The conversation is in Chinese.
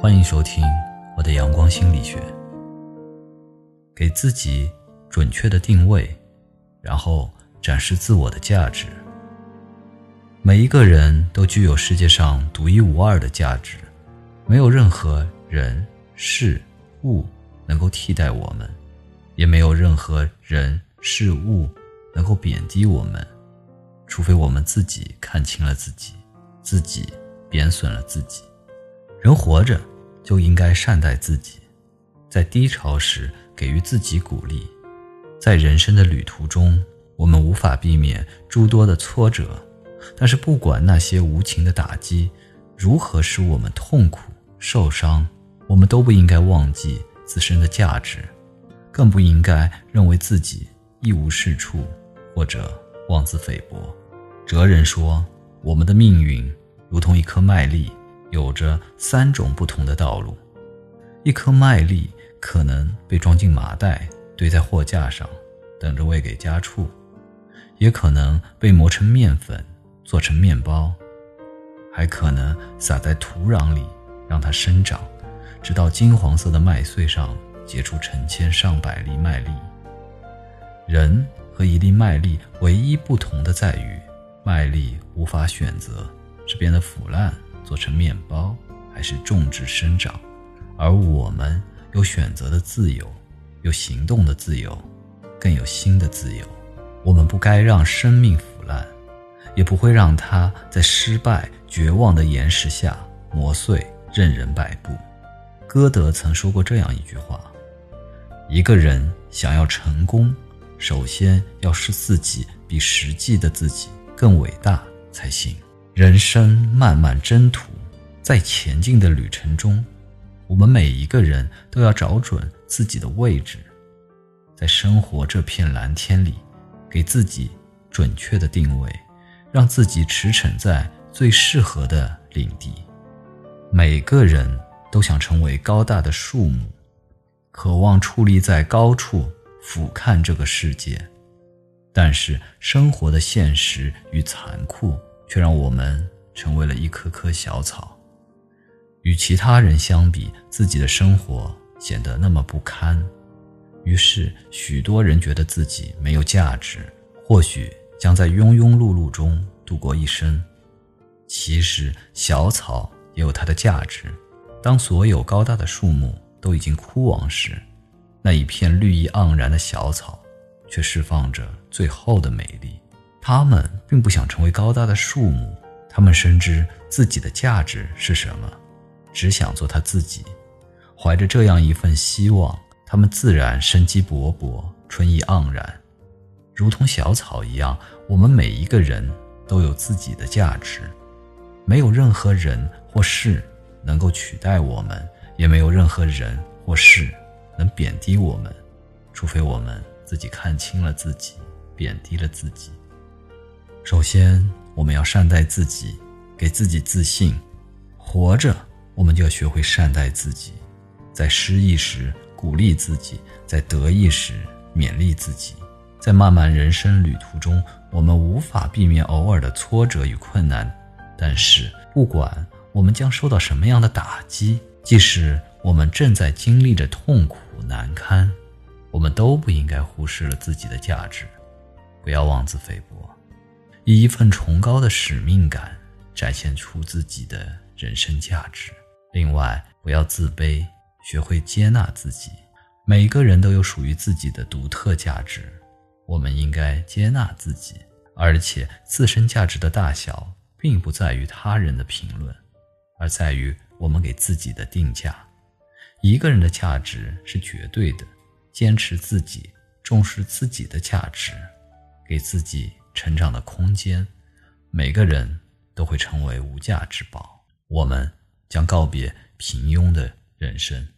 欢迎收听我的阳光心理学。给自己准确的定位，然后展示自我的价值。每一个人都具有世界上独一无二的价值，没有任何人事物能够替代我们，也没有任何人事物能够贬低我们，除非我们自己看清了自己，自己贬损了自己。人活着就应该善待自己，在低潮时给予自己鼓励。在人生的旅途中，我们无法避免诸多的挫折，但是不管那些无情的打击如何使我们痛苦受伤，我们都不应该忘记自身的价值，更不应该认为自己一无是处或者妄自菲薄。哲人说：“我们的命运如同一颗麦粒。”有着三种不同的道路，一颗麦粒可能被装进麻袋，堆在货架上，等着喂给家畜；也可能被磨成面粉，做成面包；还可能撒在土壤里，让它生长，直到金黄色的麦穗上结出成千上百粒麦粒。人和一粒麦粒唯一不同的在于，麦粒无法选择是变得腐烂。做成面包，还是种植生长，而我们有选择的自由，有行动的自由，更有心的自由。我们不该让生命腐烂，也不会让它在失败、绝望的岩石下磨碎，任人摆布。歌德曾说过这样一句话：一个人想要成功，首先要使自己比实际的自己更伟大才行。人生漫漫征途，在前进的旅程中，我们每一个人都要找准自己的位置，在生活这片蓝天里，给自己准确的定位，让自己驰骋在最适合的领地。每个人都想成为高大的树木，渴望矗立在高处俯瞰这个世界，但是生活的现实与残酷。却让我们成为了一棵棵小草，与其他人相比，自己的生活显得那么不堪。于是，许多人觉得自己没有价值，或许将在庸庸碌碌中度过一生。其实，小草也有它的价值。当所有高大的树木都已经枯亡时，那一片绿意盎然的小草，却释放着最后的美丽。他们并不想成为高大的树木，他们深知自己的价值是什么，只想做他自己。怀着这样一份希望，他们自然生机勃勃，春意盎然。如同小草一样，我们每一个人都有自己的价值，没有任何人或事能够取代我们，也没有任何人或事能贬低我们，除非我们自己看清了自己，贬低了自己。首先，我们要善待自己，给自己自信。活着，我们就要学会善待自己，在失意时鼓励自己，在得意时勉励自己。在漫漫人生旅途中，我们无法避免偶尔的挫折与困难，但是不管我们将受到什么样的打击，即使我们正在经历着痛苦难堪，我们都不应该忽视了自己的价值，不要妄自菲薄。以一份崇高的使命感展现出自己的人生价值。另外，不要自卑，学会接纳自己。每个人都有属于自己的独特价值，我们应该接纳自己。而且，自身价值的大小并不在于他人的评论，而在于我们给自己的定价。一个人的价值是绝对的，坚持自己，重视自己的价值，给自己。成长的空间，每个人都会成为无价之宝。我们将告别平庸的人生。